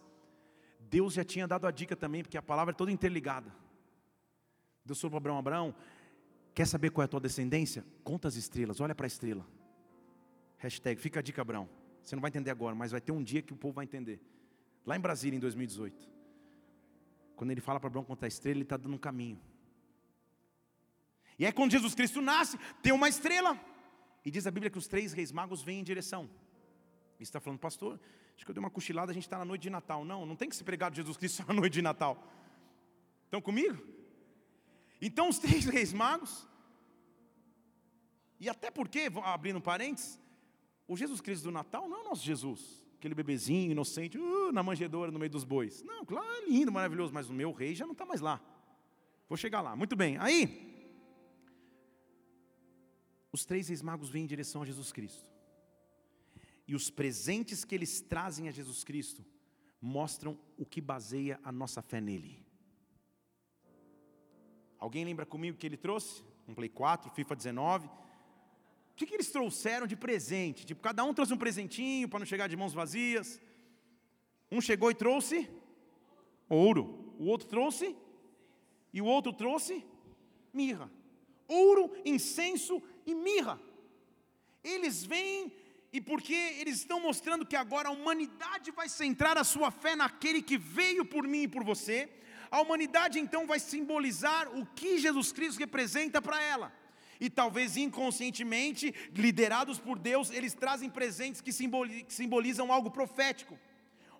[SPEAKER 1] Deus já tinha dado a dica também, porque a palavra é toda interligada. Deus falou para Abraão: Abraão, quer saber qual é a tua descendência? Conta as estrelas, olha para a estrela. Hashtag, fica a dica, Abraão. Você não vai entender agora, mas vai ter um dia que o povo vai entender. Lá em Brasília, em 2018. Quando ele fala para Abraão contar a estrela, ele está dando um caminho. E aí, quando Jesus Cristo nasce, tem uma estrela. E diz a Bíblia que os três reis magos vêm em direção. E está falando, pastor, acho que eu dei uma cochilada, a gente está na noite de Natal. Não, não tem que se pregar de Jesus Cristo na noite de Natal. Estão comigo? Então os três reis magos, e até porque, abrindo parênteses, o Jesus Cristo do Natal não é o nosso Jesus, aquele bebezinho inocente, uh, na manjedoura no meio dos bois. Não, claro, é lindo, maravilhoso, mas o meu rei já não está mais lá. Vou chegar lá, muito bem. Aí, os três reis magos vêm em direção a Jesus Cristo. E os presentes que eles trazem a Jesus Cristo mostram o que baseia a nossa fé nele. Alguém lembra comigo que ele trouxe? Um Play 4, FIFA 19. O que, que eles trouxeram de presente? Tipo, cada um trouxe um presentinho para não chegar de mãos vazias. Um chegou e trouxe ouro. O outro trouxe. E o outro trouxe mirra. Ouro, incenso e mirra. Eles vêm e porque eles estão mostrando que agora a humanidade vai centrar a sua fé naquele que veio por mim e por você, a humanidade então vai simbolizar o que Jesus Cristo representa para ela. E talvez inconscientemente, liderados por Deus, eles trazem presentes que simbolizam algo profético.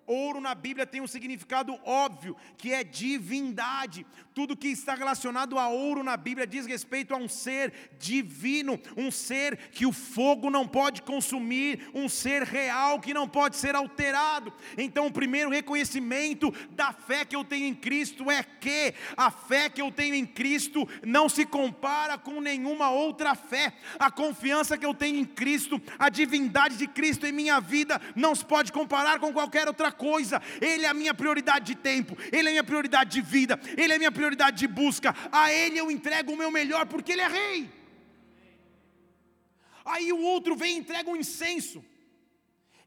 [SPEAKER 1] Ouro na Bíblia tem um significado óbvio, que é divindade. Tudo que está relacionado a ouro na Bíblia diz respeito a um ser divino, um ser que o fogo não pode consumir, um ser real que não pode ser alterado. Então, o primeiro reconhecimento da fé que eu tenho em Cristo é que a fé que eu tenho em Cristo não se compara com nenhuma outra fé. A confiança que eu tenho em Cristo, a divindade de Cristo em minha vida não se pode comparar com qualquer outra coisa, Ele é a minha prioridade de tempo, Ele é a minha prioridade de vida, Ele é a minha prioridade de busca, a Ele eu entrego o meu melhor, porque Ele é Rei. Aí o outro vem e entrega um incenso,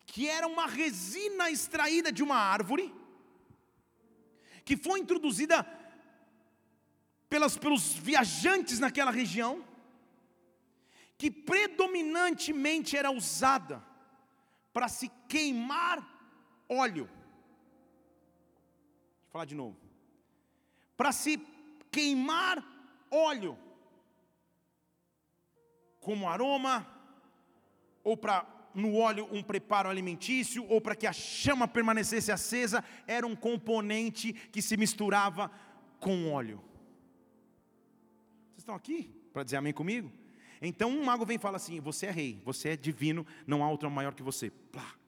[SPEAKER 1] que era uma resina extraída de uma árvore, que foi introduzida pelas, pelos viajantes naquela região, que predominantemente era usada para se queimar óleo. Vou falar de novo. Para se queimar óleo, como aroma, ou para no óleo um preparo alimentício, ou para que a chama permanecesse acesa, era um componente que se misturava com óleo. Vocês estão aqui para dizer amém comigo? Então um mago vem e fala assim: Você é rei, você é divino, não há outro maior que você. Plá.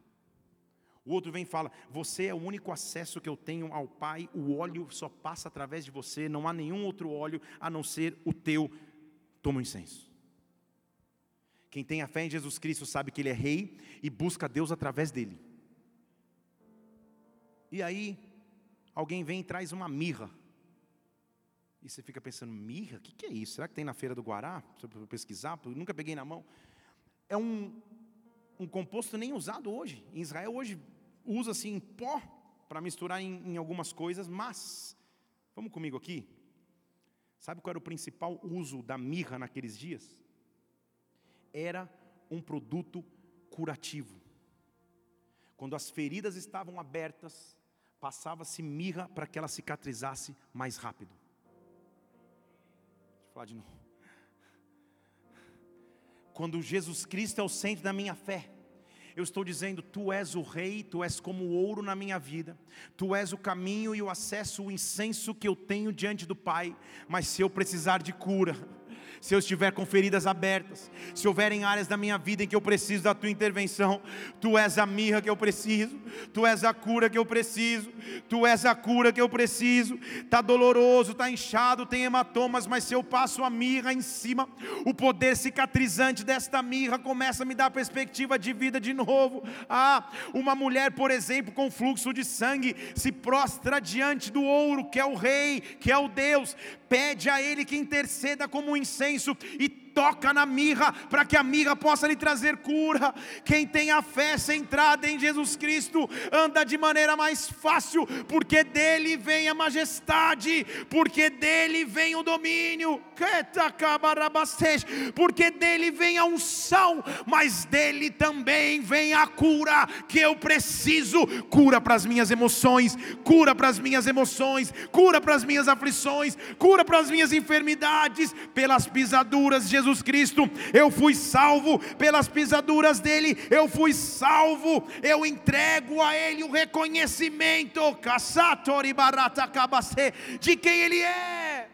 [SPEAKER 1] O outro vem e fala: Você é o único acesso que eu tenho ao Pai, o óleo só passa através de você, não há nenhum outro óleo a não ser o teu. Toma o incenso. Quem tem a fé em Jesus Cristo sabe que Ele é Rei e busca Deus através dele. E aí, alguém vem e traz uma mirra. E você fica pensando: mirra? O que, que é isso? Será que tem na feira do Guará? Para pesquisar? Eu nunca peguei na mão. É um, um composto nem usado hoje. Em Israel hoje usa-se em pó para misturar em, em algumas coisas, mas, vamos comigo aqui? Sabe qual era o principal uso da mirra naqueles dias? Era um produto curativo. Quando as feridas estavam abertas, passava-se mirra para que ela cicatrizasse mais rápido. Deixa eu falar de novo. Quando Jesus Cristo é o centro da minha fé, eu estou dizendo: Tu és o Rei, Tu és como o ouro na minha vida, Tu és o caminho e o acesso, o incenso que eu tenho diante do Pai. Mas se eu precisar de cura, se eu estiver com feridas abertas, se houverem áreas da minha vida em que eu preciso da tua intervenção, tu és a mirra que eu preciso, tu és a cura que eu preciso, tu és a cura que eu preciso. Está doloroso, está inchado, tem hematomas, mas se eu passo a mirra em cima, o poder cicatrizante desta mirra começa a me dar perspectiva de vida de novo. Ah, uma mulher, por exemplo, com fluxo de sangue, se prostra diante do ouro, que é o rei, que é o Deus, pede a ele que interceda como um incenso e toca na mirra, para que a mirra possa lhe trazer cura. Quem tem a fé centrada em Jesus Cristo anda de maneira mais fácil, porque dele vem a majestade, porque dele vem o domínio, porque dele vem a unção, mas dele também vem a cura que eu preciso cura para as minhas emoções, cura para as minhas emoções, cura para as minhas aflições, cura para as minhas enfermidades, pelas pisaduras de Jesus Cristo, eu fui salvo pelas pisaduras dele, eu fui salvo, eu entrego a ele o reconhecimento de quem ele é.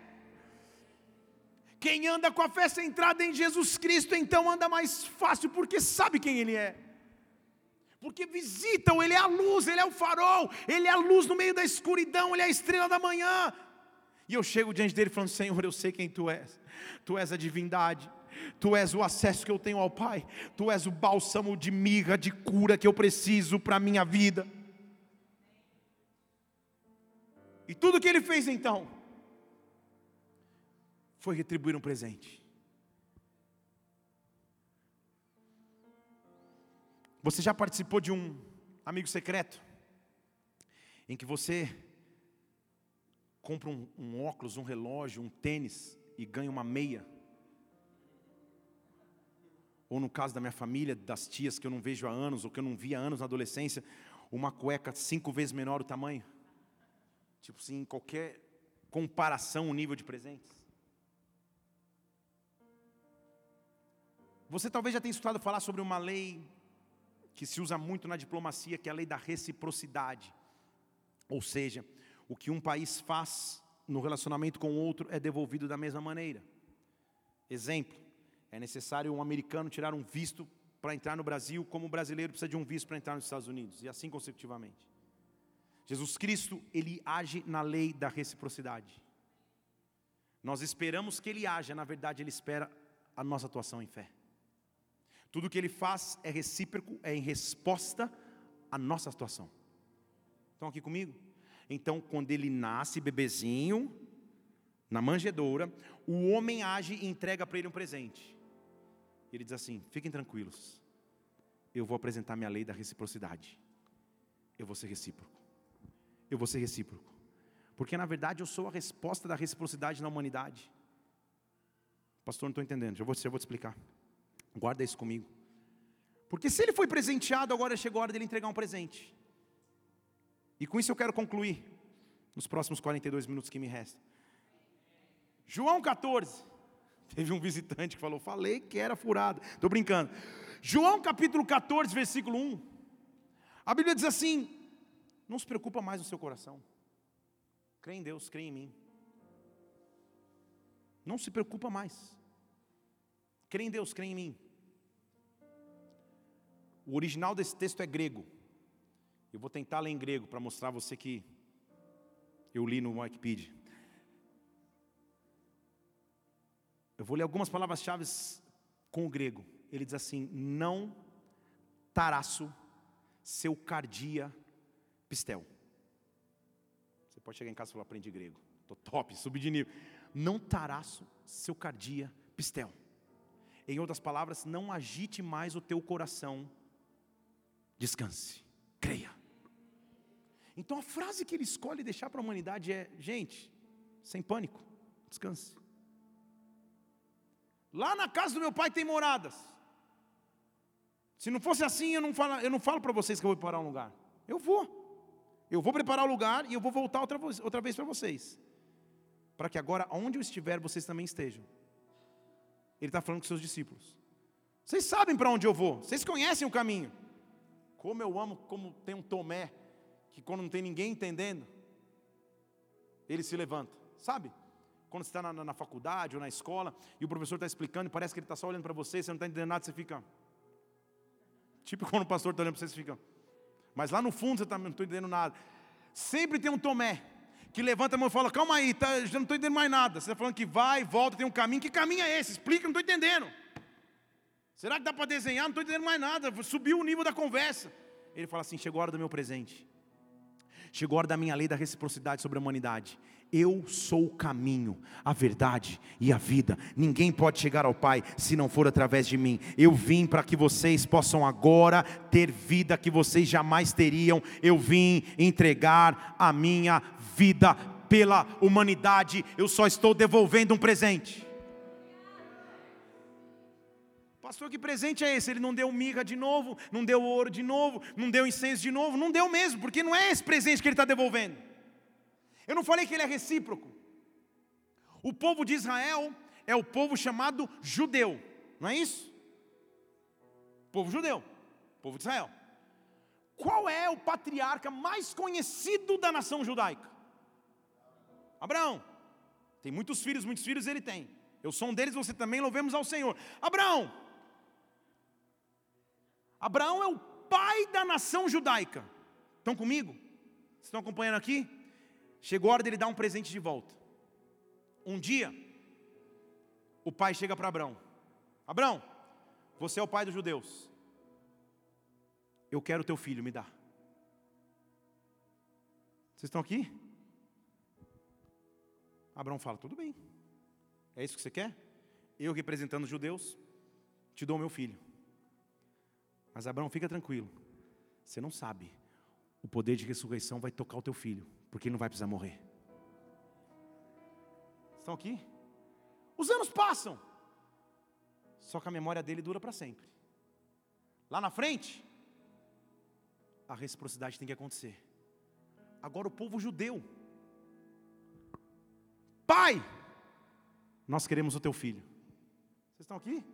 [SPEAKER 1] Quem anda com a fé centrada em Jesus Cristo, então anda mais fácil, porque sabe quem Ele é. Porque visitam, Ele é a luz, Ele é o farol, Ele é a luz no meio da escuridão, Ele é a estrela da manhã. E eu chego diante dele falando: Senhor, eu sei quem tu és, tu és a divindade, tu és o acesso que eu tenho ao Pai, tu és o bálsamo de mirra, de cura que eu preciso para a minha vida. E tudo que ele fez então foi retribuir um presente. Você já participou de um amigo secreto? Em que você compra um, um óculos, um relógio, um tênis e ganha uma meia? Ou no caso da minha família, das tias que eu não vejo há anos, ou que eu não via há anos na adolescência, uma cueca cinco vezes menor o tamanho? Tipo assim, qualquer comparação o nível de presentes. Você talvez já tenha escutado falar sobre uma lei que se usa muito na diplomacia, que é a lei da reciprocidade. Ou seja, o que um país faz no relacionamento com o outro é devolvido da mesma maneira. Exemplo: é necessário um americano tirar um visto para entrar no Brasil, como o brasileiro precisa de um visto para entrar nos Estados Unidos, e assim consecutivamente. Jesus Cristo, ele age na lei da reciprocidade. Nós esperamos que ele haja, na verdade, ele espera a nossa atuação em fé. Tudo que ele faz é recíproco, é em resposta à nossa situação. Estão aqui comigo? Então, quando ele nasce bebezinho, na manjedoura, o homem age e entrega para ele um presente. Ele diz assim: fiquem tranquilos, eu vou apresentar minha lei da reciprocidade. Eu vou ser recíproco. Eu vou ser recíproco. Porque na verdade eu sou a resposta da reciprocidade na humanidade. Pastor, não estou entendendo, já vou, já vou te explicar. Guarda isso comigo. Porque se ele foi presenteado, agora chegou a hora dele entregar um presente. E com isso eu quero concluir, nos próximos 42 minutos que me restam. João 14. Teve um visitante que falou: Falei que era furado. Estou brincando. João capítulo 14, versículo 1. A Bíblia diz assim: Não se preocupa mais no seu coração. Crê em Deus, crê em mim. Não se preocupa mais. Crê em Deus, crê em mim. O original desse texto é grego. Eu vou tentar ler em grego para mostrar a você que eu li no Wikipedia. Eu vou ler algumas palavras-chave com o grego. Ele diz assim: não taraço seu cardia pistel. Você pode chegar em casa e falar: aprendi grego. Estou top, subi de nível. Não taraço seu cardia pistel. Em outras palavras, não agite mais o teu coração. Descanse, creia. Então a frase que ele escolhe deixar para a humanidade é: gente, sem pânico, descanse. Lá na casa do meu pai tem moradas. Se não fosse assim, eu não falo, eu não falo para vocês que eu vou parar um lugar. Eu vou. Eu vou preparar o lugar e eu vou voltar outra, outra vez para vocês. Para que agora, onde eu estiver, vocês também estejam. Ele está falando com seus discípulos. Vocês sabem para onde eu vou, vocês conhecem o caminho. Como eu amo, como tem um Tomé, que quando não tem ninguém entendendo, ele se levanta, sabe? Quando você está na, na, faculdade ou na escola e o professor está explicando e parece que ele está só olhando para você, você não está entendendo nada, você fica. Tipo quando o pastor está olhando para você, você fica. Mas lá no fundo você está, não estou entendendo nada. Sempre tem um Tomé que levanta a mão e fala: Calma aí, tá, já não estou entendendo mais nada. Você está falando que vai, volta, tem um caminho. Que caminho é esse? Explica, não estou entendendo. Será que dá para desenhar? Não estou entendendo mais nada. Subiu o nível da conversa. Ele fala assim: Chegou a hora do meu presente. Chegou a hora da minha lei da reciprocidade sobre a humanidade. Eu sou o caminho, a verdade e a vida. Ninguém pode chegar ao Pai se não for através de mim. Eu vim para que vocês possam agora ter vida que vocês jamais teriam. Eu vim entregar a minha vida pela humanidade. Eu só estou devolvendo um presente. Pastor, que presente é esse? Ele não deu mirra de novo, não deu ouro de novo, não deu incenso de novo, não deu mesmo, porque não é esse presente que ele está devolvendo. Eu não falei que ele é recíproco. O povo de Israel é o povo chamado judeu, não é isso? Povo judeu, povo de Israel. Qual é o patriarca mais conhecido da nação judaica? Abraão. Tem muitos filhos, muitos filhos ele tem. Eu sou um deles, você também louvemos ao Senhor. Abraão, Abraão é o pai da nação judaica. Estão comigo? Estão acompanhando aqui? Chegou a hora dele dar um presente de volta. Um dia, o pai chega para Abraão: Abraão, você é o pai dos judeus. Eu quero teu filho, me dá. Vocês estão aqui? Abraão fala: Tudo bem. É isso que você quer? Eu, representando os judeus, te dou meu filho. Mas Abraão, fica tranquilo. Você não sabe. O poder de ressurreição vai tocar o teu filho, porque ele não vai precisar morrer. Estão aqui? Os anos passam. Só que a memória dele dura para sempre. Lá na frente, a reciprocidade tem que acontecer. Agora o povo judeu. Pai, nós queremos o teu filho. Vocês estão aqui?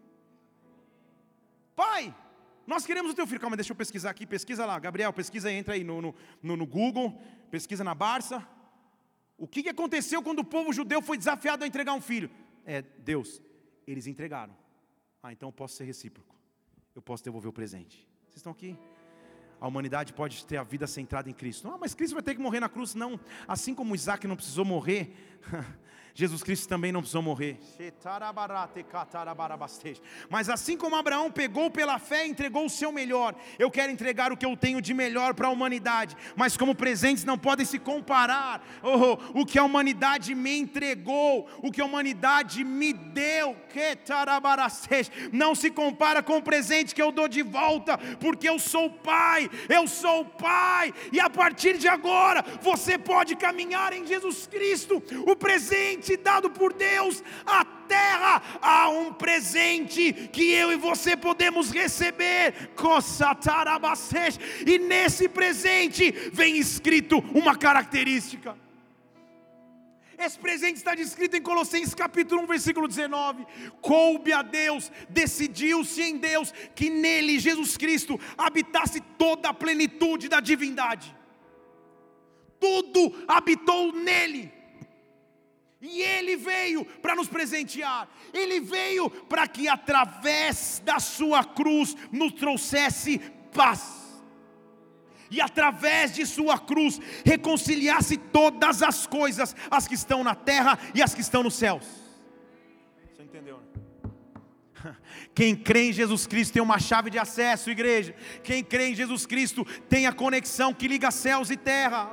[SPEAKER 1] Pai, nós queremos o teu filho. Calma, deixa eu pesquisar aqui. Pesquisa lá, Gabriel, pesquisa aí, entra aí no, no, no Google, pesquisa na Barça. O que, que aconteceu quando o povo judeu foi desafiado a entregar um filho? É, Deus, eles entregaram. Ah, então eu posso ser recíproco. Eu posso devolver o presente. Vocês estão aqui? A humanidade pode ter a vida centrada em Cristo. Ah, mas Cristo vai ter que morrer na cruz. Não. Assim como Isaac não precisou morrer, Jesus Cristo também não precisou morrer. Mas assim como Abraão pegou pela fé e entregou o seu melhor, eu quero entregar o que eu tenho de melhor para a humanidade. Mas como presentes não podem se comparar, oh, o que a humanidade me entregou, o que a humanidade me deu, não se compara com o presente que eu dou de volta, porque eu sou pai, eu sou o pai, e a partir de agora você pode caminhar em Jesus Cristo, o presente presente dado por Deus à terra, há um presente que eu e você podemos receber, e nesse presente vem escrito uma característica. Esse presente está descrito em Colossenses capítulo 1, versículo 19. Coube a Deus, decidiu-se em Deus que nele, Jesus Cristo, habitasse toda a plenitude da divindade. Tudo habitou nele. E Ele veio para nos presentear, Ele veio para que através da Sua cruz nos trouxesse paz. E através de Sua cruz reconciliasse todas as coisas, as que estão na terra e as que estão nos céus. Você entendeu? Né? Quem crê em Jesus Cristo tem uma chave de acesso, igreja. Quem crê em Jesus Cristo tem a conexão que liga céus e terra.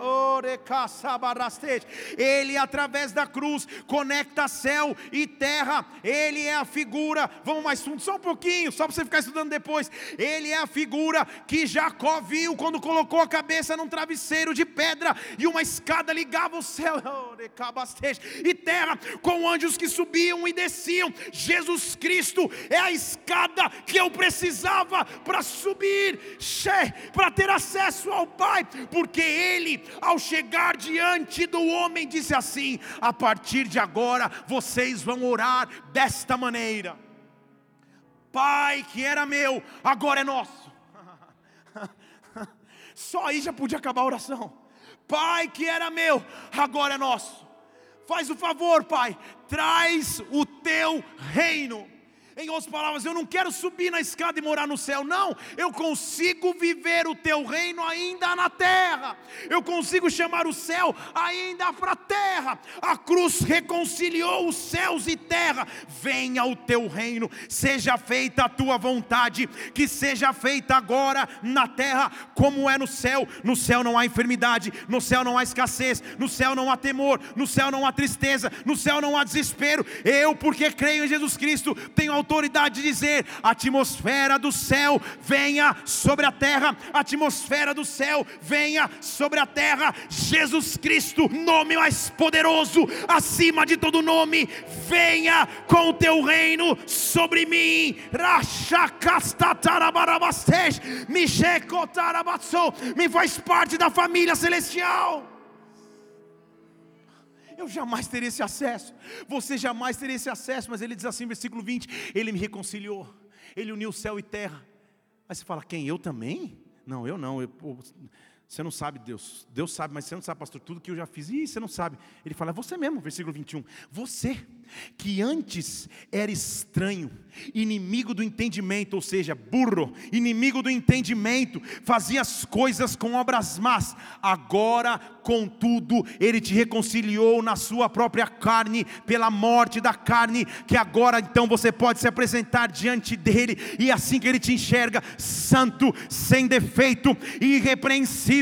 [SPEAKER 1] Ele, através da cruz, conecta céu e terra. Ele é a figura. Vamos mais fundo, só um pouquinho, só para você ficar estudando depois. Ele é a figura que Jacó viu quando colocou a cabeça num travesseiro de pedra e uma escada ligava o céu e terra com anjos que subiam e desciam. Jesus Cristo é a escada que eu precisava para subir, para ter acesso ao Pai, porque Ele, ao chegar diante do homem, disse assim: a partir de agora vocês vão orar desta maneira. Pai que era meu, agora é nosso. Só aí já podia acabar a oração. Pai que era meu, agora é nosso. Faz o favor, Pai, traz o teu reino. Em outras palavras, eu não quero subir na escada e morar no céu, não. Eu consigo viver o teu reino ainda na terra. Eu consigo chamar o céu ainda para a terra. A cruz reconciliou os céus e terra. Venha o teu reino, seja feita a tua vontade, que seja feita agora na terra como é no céu. No céu não há enfermidade, no céu não há escassez, no céu não há temor, no céu não há tristeza, no céu não há desespero. Eu, porque creio em Jesus Cristo, tenho autoridade de dizer: atmosfera do céu venha sobre a terra, atmosfera do céu venha sobre a terra. Jesus Cristo, nome mais poderoso, acima de todo nome, venha com o teu reino sobre mim. Me faz parte da família celestial eu jamais teria esse acesso, você jamais teria esse acesso, mas ele diz assim, versículo 20: Ele me reconciliou, Ele uniu céu e terra. Aí você fala, quem? Eu também? Não, eu não, eu, você não sabe, Deus. Deus sabe, mas você não sabe, pastor, tudo que eu já fiz. Ih, você não sabe. Ele fala, você mesmo, versículo 21. Você, que antes era estranho, inimigo do entendimento, ou seja, burro, inimigo do entendimento, fazia as coisas com obras más, agora, contudo, ele te reconciliou na sua própria carne, pela morte da carne, que agora então você pode se apresentar diante dele, e assim que ele te enxerga, santo, sem defeito, irrepreensível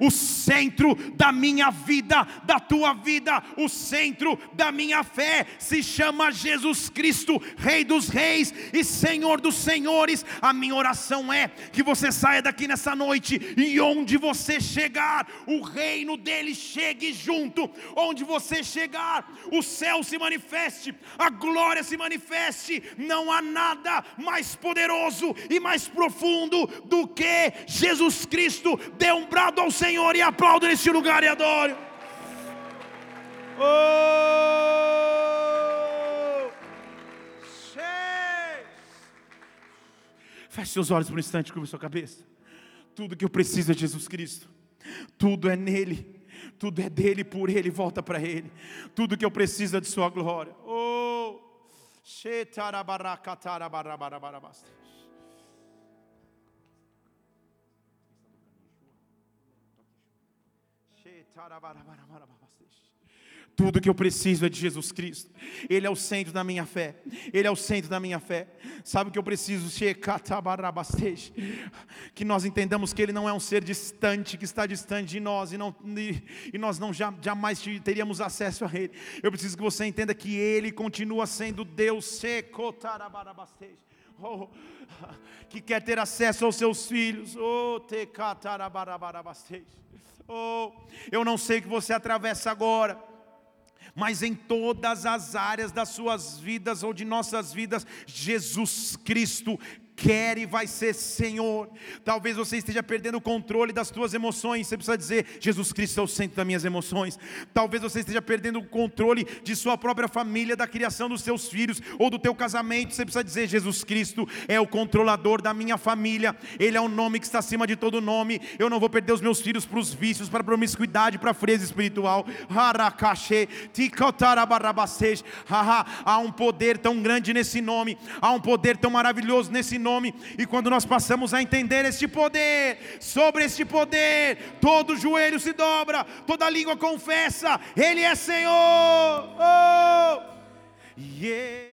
[SPEAKER 1] o centro da minha vida, da tua vida, o centro da minha fé se chama Jesus Cristo, Rei dos Reis e Senhor dos Senhores. A minha oração é que você saia daqui nessa noite e onde você chegar, o reino dele chegue junto. Onde você chegar, o céu se manifeste, a glória se manifeste. Não há nada mais poderoso e mais profundo do que Jesus Cristo. Dê um braço ao Senhor e aplaudo neste lugar e adoro. Oh! Feche seus olhos por um instante, cubra sua cabeça. Tudo que eu preciso é Jesus Cristo. Tudo é nele. Tudo é dele, por ele, volta para ele. Tudo que eu preciso é de sua glória. Oh! Tudo que eu preciso é de Jesus Cristo. Ele é o centro da minha fé. Ele é o centro da minha fé. Sabe o que eu preciso? Que nós entendamos que Ele não é um ser distante, que está distante de nós e, não, e, nós não jamais teríamos acesso a Ele. Eu preciso que você entenda que Ele continua sendo Deus. Oh, que quer ter acesso aos seus filhos. Oh, Oh, eu não sei o que você atravessa agora, mas em todas as áreas das suas vidas ou de nossas vidas, Jesus Cristo quer e vai ser Senhor. Talvez você esteja perdendo o controle das suas emoções. Você precisa dizer: Jesus Cristo é o centro das minhas emoções. Talvez você esteja perdendo o controle de sua própria família, da criação dos seus filhos ou do teu casamento. Você precisa dizer: Jesus Cristo é o controlador da minha família. Ele é o nome que está acima de todo nome. Eu não vou perder os meus filhos para os vícios, para a promiscuidade, para a frieza espiritual. Há um poder tão grande nesse nome. Há um poder tão maravilhoso nesse nome nome. E quando nós passamos a entender este poder, sobre este poder, todo joelho se dobra, toda língua confessa: Ele é Senhor. Oh! Yeah.